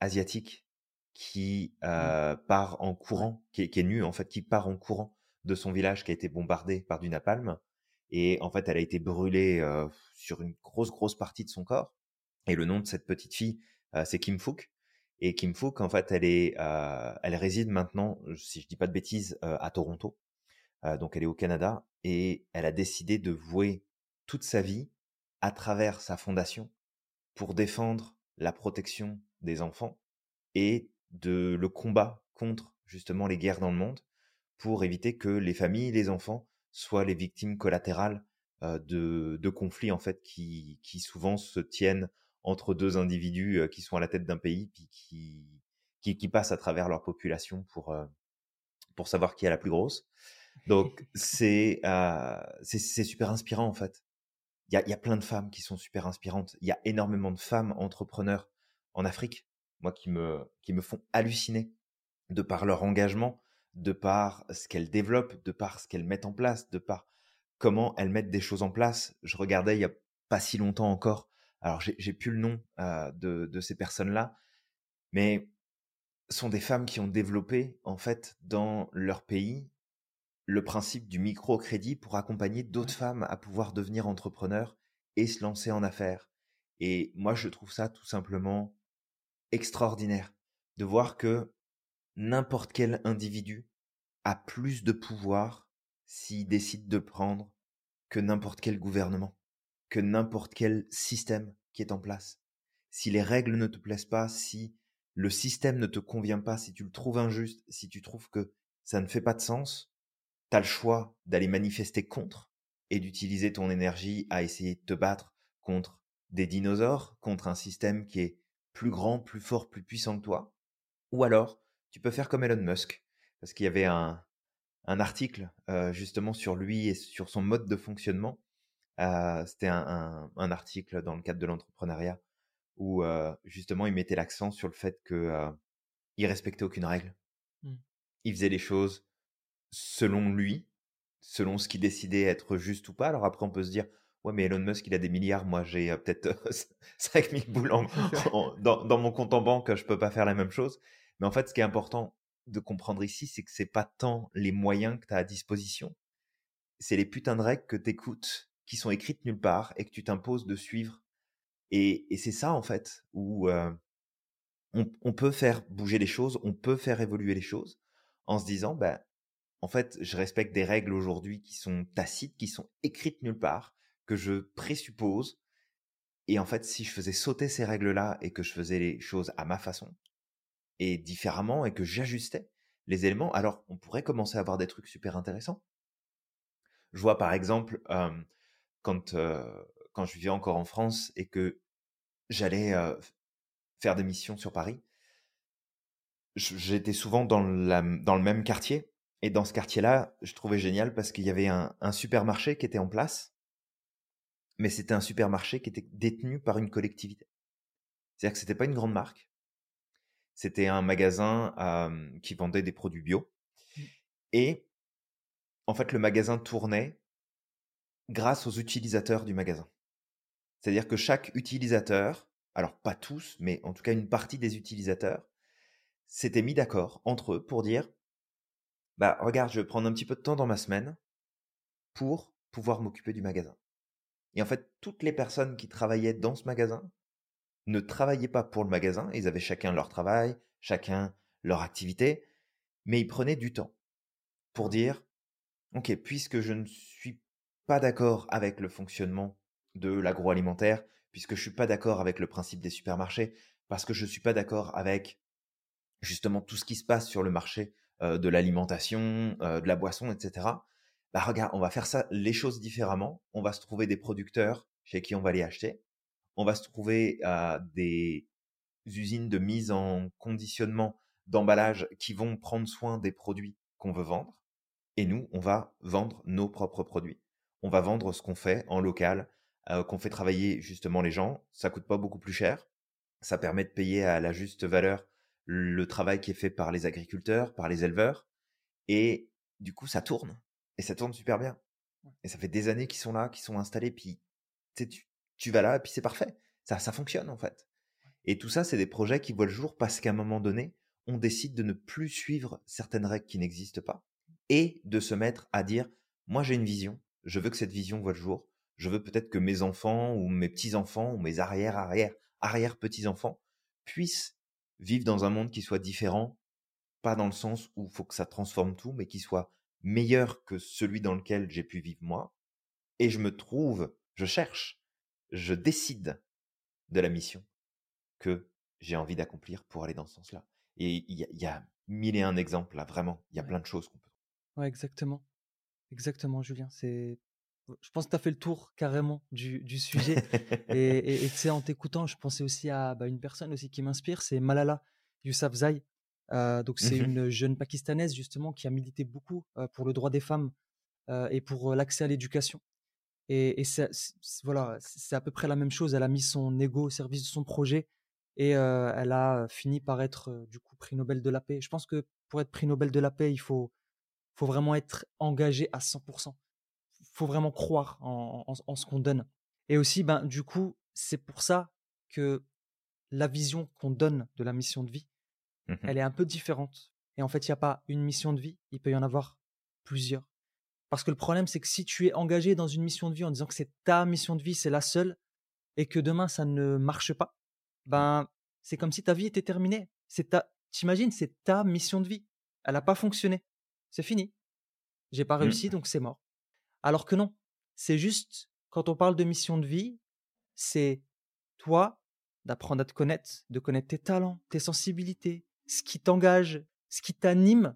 asiatique qui mmh. part en courant, qui est, qui est, nue en fait, qui part en courant de son village qui a été bombardé par du napalm. Et en fait, elle a été brûlée sur une grosse, grosse partie de son corps. Et le nom de cette petite fille, c'est Kim Fook. Et Kim Fook, en fait, elle est, elle réside maintenant, si je dis pas de bêtises, à Toronto. donc, elle est au Canada et elle a décidé de vouer toute sa vie à travers sa fondation pour défendre la protection des enfants et de le combat contre justement les guerres dans le monde pour éviter que les familles les enfants soient les victimes collatérales de, conflits en fait qui souvent se tiennent entre deux individus qui sont à la tête d'un pays puis qui, qui, qui, passent à travers leur population pour, pour savoir qui est la plus grosse. Donc c'est euh, c'est super inspirant en fait. Il y a, y a plein de femmes qui sont super inspirantes. Il y a énormément de femmes entrepreneurs en Afrique, moi qui me qui me font halluciner de par leur engagement, de par ce qu'elles développent, de par ce qu'elles mettent en place, de par comment elles mettent des choses en place. Je regardais il y a pas si longtemps encore. Alors j'ai plus le nom euh, de, de ces personnes-là, mais sont des femmes qui ont développé en fait dans leur pays le principe du microcrédit pour accompagner d'autres femmes à pouvoir devenir entrepreneurs et se lancer en affaires. Et moi, je trouve ça tout simplement extraordinaire de voir que n'importe quel individu a plus de pouvoir s'il décide de prendre que n'importe quel gouvernement, que n'importe quel système qui est en place. Si les règles ne te plaisent pas, si le système ne te convient pas, si tu le trouves injuste, si tu trouves que ça ne fait pas de sens, tu as le choix d'aller manifester contre et d'utiliser ton énergie à essayer de te battre contre des dinosaures, contre un système qui est plus grand, plus fort, plus puissant que toi. Ou alors, tu peux faire comme Elon Musk, parce qu'il y avait un, un article euh, justement sur lui et sur son mode de fonctionnement. Euh, C'était un, un, article dans le cadre de l'entrepreneuriat où euh, justement il mettait l'accent sur le fait que euh, il respectait aucune règle. Mmh. Il faisait les choses selon lui, selon ce qu'il décidait être juste ou pas. Alors après, on peut se dire, ouais, mais Elon Musk, il a des milliards, moi j'ai euh, peut-être 5000 boules dans, dans, mon compte en banque, je peux pas faire la même chose. Mais en fait, ce qui est important de comprendre ici, c'est que c'est pas tant les moyens que tu as à disposition, c'est les putains de règles que tu écoutes, qui sont écrites nulle part et que tu t'imposes de suivre. Et, c'est ça, en fait, où euh, on, on, peut faire bouger les choses, on peut faire évoluer les choses en se disant, ben, en fait, je respecte des règles aujourd'hui qui sont tacites, qui sont écrites nulle part, que je présuppose. Et en fait, si je faisais sauter ces règles-là et que je faisais les choses à ma façon et différemment et que j'ajustais les éléments, alors on pourrait commencer à avoir des trucs super intéressants. Je vois par exemple quand quand je vivais encore en France et que j'allais faire des missions sur Paris, j'étais souvent dans, dans le même quartier et dans ce quartier-là, je trouvais génial parce qu'il y avait un, supermarché qui était en place, mais c'était un supermarché qui était détenu par une collectivité. C'est-à-dire que c'était pas une grande marque. C'était un magasin qui vendait des produits bio. Mmh. Et en fait, le magasin tournait grâce aux utilisateurs du magasin. C'est-à-dire que chaque utilisateur, alors pas tous, mais en tout cas une partie des utilisateurs, s'était mis d'accord entre eux pour dire bah regarde, je vais prendre un petit peu de temps dans ma semaine pour pouvoir m'occuper du magasin. Et en fait, toutes les personnes qui travaillaient dans ce magasin ne travaillaient pas pour le magasin, ils avaient chacun leur travail, chacun leur activité, mais ils prenaient du temps pour dire, OK, puisque je ne suis pas d'accord avec le fonctionnement de l'agroalimentaire, puisque je suis pas d'accord avec le principe des supermarchés, parce que je suis pas d'accord avec justement tout ce qui se passe sur le marché de l'alimentation, de la boisson, etc. Bah regarde, on va faire ça, les choses différemment. On va se trouver des producteurs chez qui on va les acheter. On va se trouver des usines de mise en conditionnement, d'emballage qui vont prendre soin des produits qu'on veut vendre. Et nous, on va vendre nos propres produits. On va vendre ce qu'on fait en local, qu'on fait travailler justement les gens. Ça coûte pas beaucoup plus cher. Ça permet de payer à la juste valeur le travail qui est fait par les agriculteurs, par les éleveurs. Et du coup, ça tourne. Et ça tourne super bien. Et ça fait des années qu'ils sont là, qu'ils sont installés. Puis tu, tu vas là, et puis c'est parfait. Ça, ça fonctionne en fait. Et tout ça, c'est des projets qui voient le jour parce qu'à un moment donné, on décide de ne plus suivre certaines règles qui n'existent pas et de se mettre à dire, moi j'ai une vision, je veux que cette vision voit le jour, je veux peut-être que mes enfants ou mes petits-enfants ou mes arrière-arrière, arrière-petits-enfants puissent vivre dans un monde qui soit différent, pas dans le sens où il faut que ça transforme tout, mais qui soit meilleur que celui dans lequel j'ai pu vivre moi. Et je me trouve, je cherche, je décide de la mission que j'ai envie d'accomplir pour aller dans ce sens-là. Et il y, a mille et un exemples là, vraiment. Il y a plein de choses qu'on peut. Ouais, exactement. Exactement, Julien. C'est je pense que tu as fait le tour carrément du, du sujet. et tu sais, en t'écoutant, je pensais aussi à bah, une personne aussi qui m'inspire, c'est Malala Yousafzai. Euh, donc c'est mmh une jeune pakistanaise justement qui a milité beaucoup euh, pour le droit des femmes euh, et pour l'accès à l'éducation. Et, voilà, c'est à peu près la même chose. Elle a mis son ego au service de son projet et elle a fini par être du coup prix Nobel de la paix. Je pense que pour être prix Nobel de la paix, il faut, faut vraiment être engagé à 100% faut vraiment croire en, ce qu'on donne. Et aussi, ben, du coup, c'est pour ça que la vision qu'on donne de la mission de vie, mmh elle est un peu différente. Et en fait, il n'y a pas une mission de vie, il peut y en avoir plusieurs. Parce que le problème, c'est que si tu es engagé dans une mission de vie en disant que c'est ta mission de vie, c'est la seule, et que demain ça ne marche pas, ben c'est comme si ta vie était terminée. C'est ta, t'imagines, c'est ta mission de vie. Elle n'a pas fonctionné. C'est fini. J'ai pas mmh. réussi, donc c'est mort. Alors que non, c'est juste, quand on parle de mission de vie, c'est toi d'apprendre à te connaître, de connaître tes talents, tes sensibilités, ce qui t'engage, ce qui t'anime,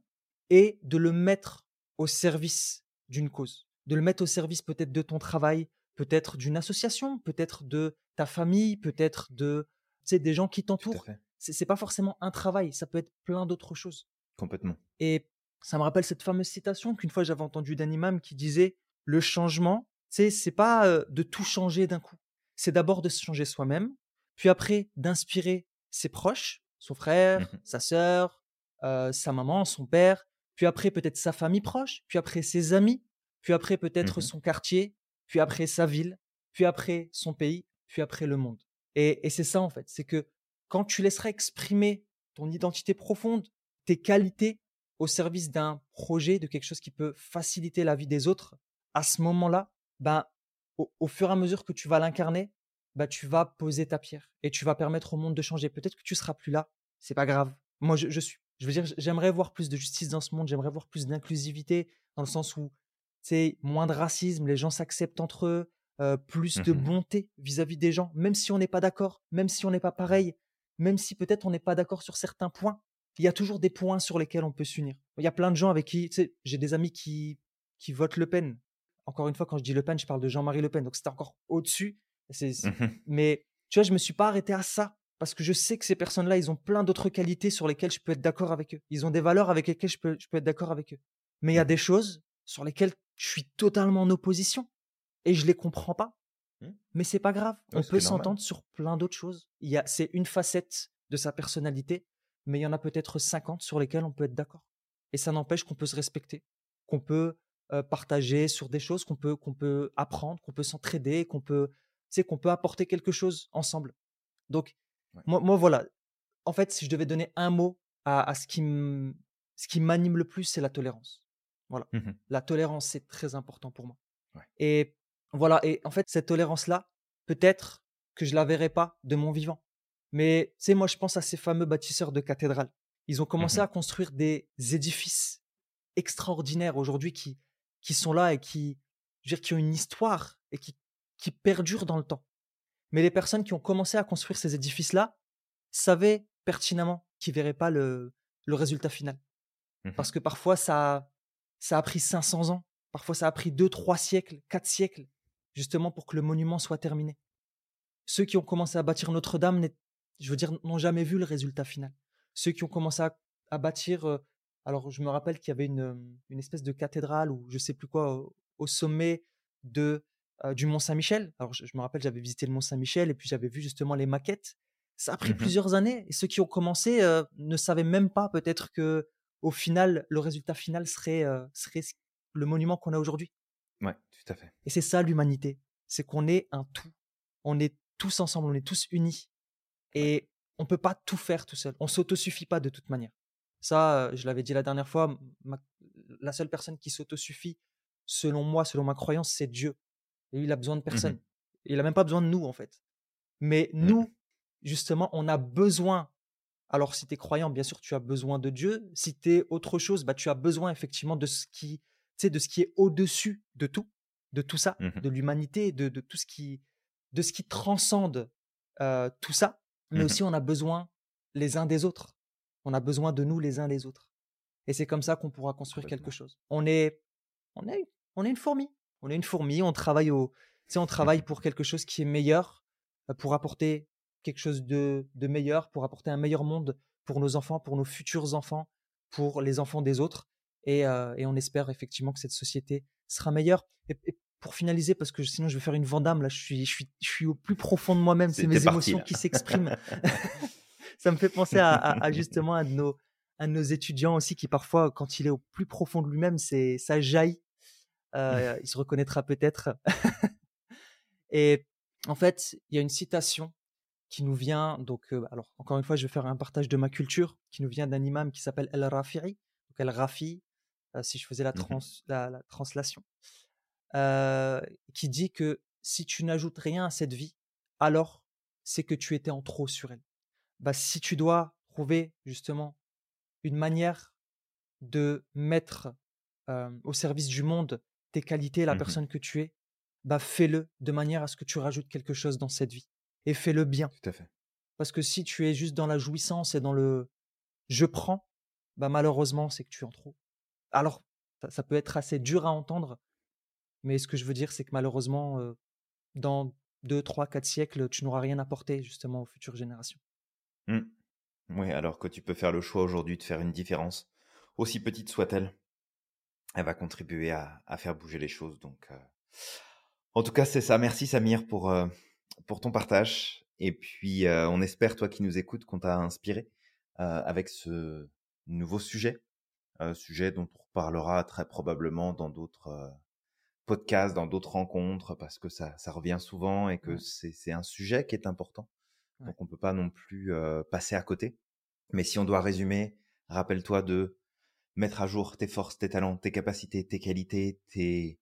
et de le mettre au service d'une cause, de le mettre au service peut-être de ton travail, peut-être d'une association, peut-être de ta famille, peut-être de des gens qui t'entourent. C'est pas forcément un travail, ça peut être plein d'autres choses. Complètement. Et ça me rappelle cette fameuse citation qu'une fois j'avais entendue d'Animam qui disait le changement, c'est c'est pas de tout changer d'un coup. C'est d'abord de se changer soi-même, puis après d'inspirer ses proches, son frère, mmh sa sœur, sa maman, son père, puis après peut-être sa famille proche, puis après ses amis, puis après peut-être mmh son quartier, puis après sa ville, puis après son pays, puis après le monde. Et, et c'est ça en fait, c'est que quand tu laisseras exprimer ton identité profonde, tes qualités au service d'un projet, de quelque chose qui peut faciliter la vie des autres, à ce moment-là, ben, au, fur et à mesure que tu vas l'incarner, ben, tu vas poser ta pierre et tu vas permettre au monde de changer. Peut-être que tu seras plus là, c'est pas grave. Moi, je, suis, je veux dire, j'aimerais voir plus de justice dans ce monde, j'aimerais voir plus d'inclusivité dans le sens où c'est moins de racisme, les gens s'acceptent entre eux, euh, plus de mmh bonté vis-à-vis des gens, même si on n'est pas d'accord, même si on n'est pas pareil, même si peut-être on n'est pas d'accord sur certains points, il y a toujours des points sur lesquels on peut s'unir. Il y a plein de gens avec qui, tu sais, j'ai des amis qui, qui votent Le Pen encore une fois, quand je dis Le Pen, je parle de Jean-Marie Le Pen. Donc c'était encore au-dessus. Mmh mais tu vois, je me suis pas arrêté à ça parce que je sais que ces personnes-là, ils ont plein d'autres qualités sur lesquelles je peux être d'accord avec eux. Ils ont des valeurs avec lesquelles je peux, je peux être d'accord avec eux. Mais il y a mmh. des choses sur lesquelles je suis totalement en opposition et je les comprends pas. Mmh. Mais c'est pas grave. On peut s'entendre sur plein d'autres choses. Il y a, c'est une facette de sa personnalité, mais il y en a peut-être 50 sur lesquelles on peut être d'accord. Et ça n'empêche qu'on peut se respecter, qu'on peut euh, partager sur des choses qu'on peut, qu'on peut apprendre, qu'on peut s'entraider, qu'on peut, c'est qu'on peut apporter quelque chose ensemble. Donc, moi, moi, voilà. En fait, si je devais donner un mot à, ce, qui ce qui m'anime le plus, c'est la tolérance. Voilà. Mmh La tolérance, c'est très important pour moi. Ouais. Et voilà. Et en fait, cette tolérance-là, peut-être que je la verrai pas de mon vivant. Mais tu sais, moi, je pense à ces fameux bâtisseurs de cathédrales. Ils ont commencé Mmh à construire des édifices extraordinaires aujourd'hui qui, qui sont là et qui, je veux dire, qui ont une histoire et qui, qui perdurent dans le temps. Mais les personnes qui ont commencé à construire ces édifices-là savaient pertinemment qu'ils ne verraient pas le, le résultat final. Mmh Parce que parfois, ça, ça a pris 500 ans, parfois ça a pris 2, 3 siècles, 4 siècles, justement pour que le monument soit terminé. Ceux qui ont commencé à bâtir Notre-Dame, je veux dire, n'ont jamais vu le résultat final. Ceux qui ont commencé à, à bâtir, euh, alors je me rappelle qu'il y avait une, une, espèce de cathédrale ou je sais plus quoi au, au sommet de euh, du Mont Saint-Michel. Alors je, je, me rappelle, j'avais visité le Mont Saint-Michel et puis j'avais vu justement les maquettes. Ça a pris Mmh plusieurs années et ceux qui ont commencé euh, ne savaient même pas peut-être que au final le résultat final serait serait le monument qu'on a aujourd'hui. Ouais, tout à fait. Et c'est ça l'humanité, c'est qu'on est un tout. On est tous ensemble, on est tous unis. Et on peut pas tout faire tout seul. On s'autosuffit pas de toute manière. Ça, je l'avais dit la dernière fois, ma, la seule personne qui s'autosuffit, selon moi, selon ma croyance, c'est Dieu. Et il a besoin de personne. Mmh il a même pas besoin de nous, en fait. Mais Mmh. nous, justement, on a besoin. Alors, si tu es croyant, bien sûr, tu as besoin de Dieu. Si tu es autre chose, bah, tu as besoin effectivement de ce qui, de ce qui est au-dessus de tout, de tout ça, Mmh de l'humanité, de, de, tout ce qui, de ce qui transcende euh, tout ça. Mais Mmh aussi, on a besoin les uns des autres. On a besoin de nous les uns les autres. Et c'est comme ça qu'on pourra construire quelque chose. On est, on est, on est une fourmi. On est une fourmi. On travaille au, on travaille pour quelque chose qui est meilleur, euh, pour apporter quelque chose de, de meilleur, pour apporter un meilleur monde pour nos enfants, pour nos futurs enfants, pour les enfants des autres. Et, euh, et on espère effectivement que cette société sera meilleure. Et, et, pour finaliser, parce que sinon je vais faire une vandame, là, je suis, je suis, je suis au plus profond de moi-même, c'est mes parti, émotions là. qui s'expriment. ça me fait penser à, à, à, justement un de, nos, un de nos étudiants aussi qui parfois, quand il est au plus profond de lui-même, c'est ça jaillit. Euh, il se reconnaîtra peut-être. et en fait, il y a une citation qui nous vient, donc, euh, alors encore une fois, je vais faire un partage de ma culture, qui nous vient d'un imam qui s'appelle El-Rafi'i, donc El-Rafi, euh, si je faisais la, trans, la, la translation, euh, qui dit que si tu n'ajoutes rien à cette vie, alors c'est que tu étais en trop sur elle. Bah, si tu dois trouver justement une manière de mettre euh, au service du monde tes qualités, la Mmh personne que tu es, bah fais-le de manière à ce que tu rajoutes quelque chose dans cette vie et fais-le bien. Tout à fait. Parce que si tu es juste dans la jouissance et dans le je prends, bah malheureusement c'est que tu es en trop. Alors ça, ça, peut être assez dur à entendre, mais ce que je veux dire c'est que malheureusement dans 2, 3, 4 siècles tu n'auras rien apporté justement aux futures générations. Mmh. Oui, alors que tu peux faire le choix aujourd'hui de faire une différence, aussi petite soit-elle, elle va contribuer à, faire bouger les choses. Donc, en tout cas, c'est ça. Merci Samir pour, pour ton partage. Et puis, on espère, toi qui nous écoutes, qu'on t'a inspiré avec ce nouveau sujet, euh, sujet dont on reparlera très probablement dans d'autres podcasts, dans d'autres rencontres, parce que ça, ça revient souvent et que c'est un sujet qui est important. Donc, on peut pas non plus euh, passer à côté. Mais si on doit résumer, rappelle-toi de mettre à jour tes forces, tes talents, tes capacités, tes qualités, tes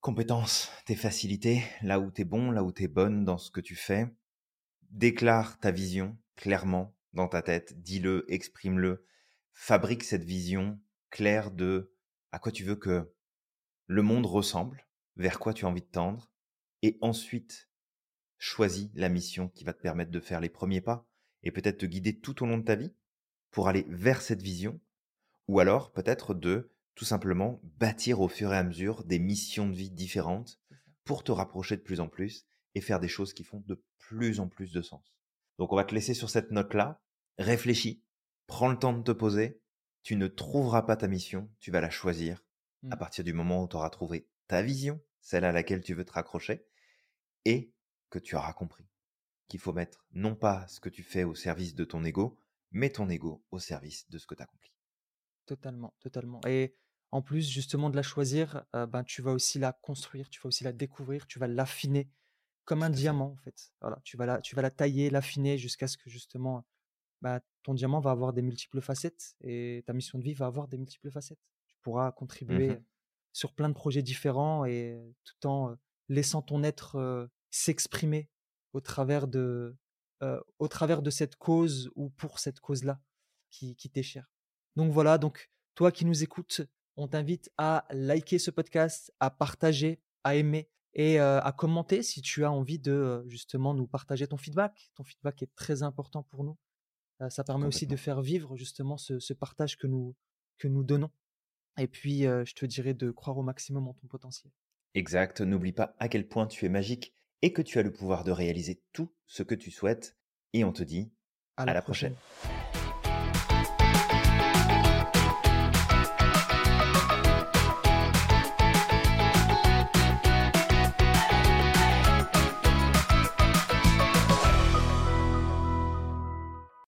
compétences, tes facilités, là où t'es bon, là où t'es bonne dans ce que tu fais. Déclare ta vision clairement dans ta tête, dis-le, exprime-le, fabrique cette vision claire de à quoi tu veux que le monde ressemble, vers quoi tu as envie de tendre, et ensuite choisis la mission qui va te permettre de faire les premiers pas et peut-être te guider tout au long de ta vie pour aller vers cette vision ou alors peut-être de tout simplement bâtir au fur et à mesure des missions de vie différentes pour te rapprocher de plus en plus et faire des choses qui font de plus en plus de sens. Donc on va te laisser sur cette note-là, réfléchis, prends le temps de te poser, tu ne trouveras pas ta mission, tu vas la choisir mmh. à partir du moment où tu auras trouvé ta vision, celle à laquelle tu veux te raccrocher, et que tu auras compris qu'il faut mettre non pas ce que tu fais au service de ton ego, mais ton ego au service de ce que tu accomplis. Totalement, totalement. Et en plus, justement, de la choisir, euh, ben, tu vas aussi la construire, tu vas aussi la découvrir, tu vas l'affiner comme un diamant, en fait. Voilà, tu vas la, tu vas la tailler, l'affiner jusqu'à ce que, justement, bah, ton diamant va avoir des multiples facettes et ta mission de vie va avoir des multiples facettes. Pourras contribuer mmh sur plein de projets différents et tout en laissant ton être s'exprimer au travers de au travers de cette cause ou pour cette cause-là qui, qui t'est chère. Donc voilà, donc toi qui nous écoutes, on t'invite à liker ce podcast, à partager, à aimer et à commenter si tu as envie de justement nous partager ton feedback. Ton feedback est très important pour nous. ça permet aussi de faire vivre justement ce, ce, partage que nous, que nous donnons. Et puis, je te dirais de croire au maximum en ton potentiel. Exact. N'oublie pas à quel point tu es magique et que tu as le pouvoir de réaliser tout ce que tu souhaites. Et on te dit à, la, prochaine.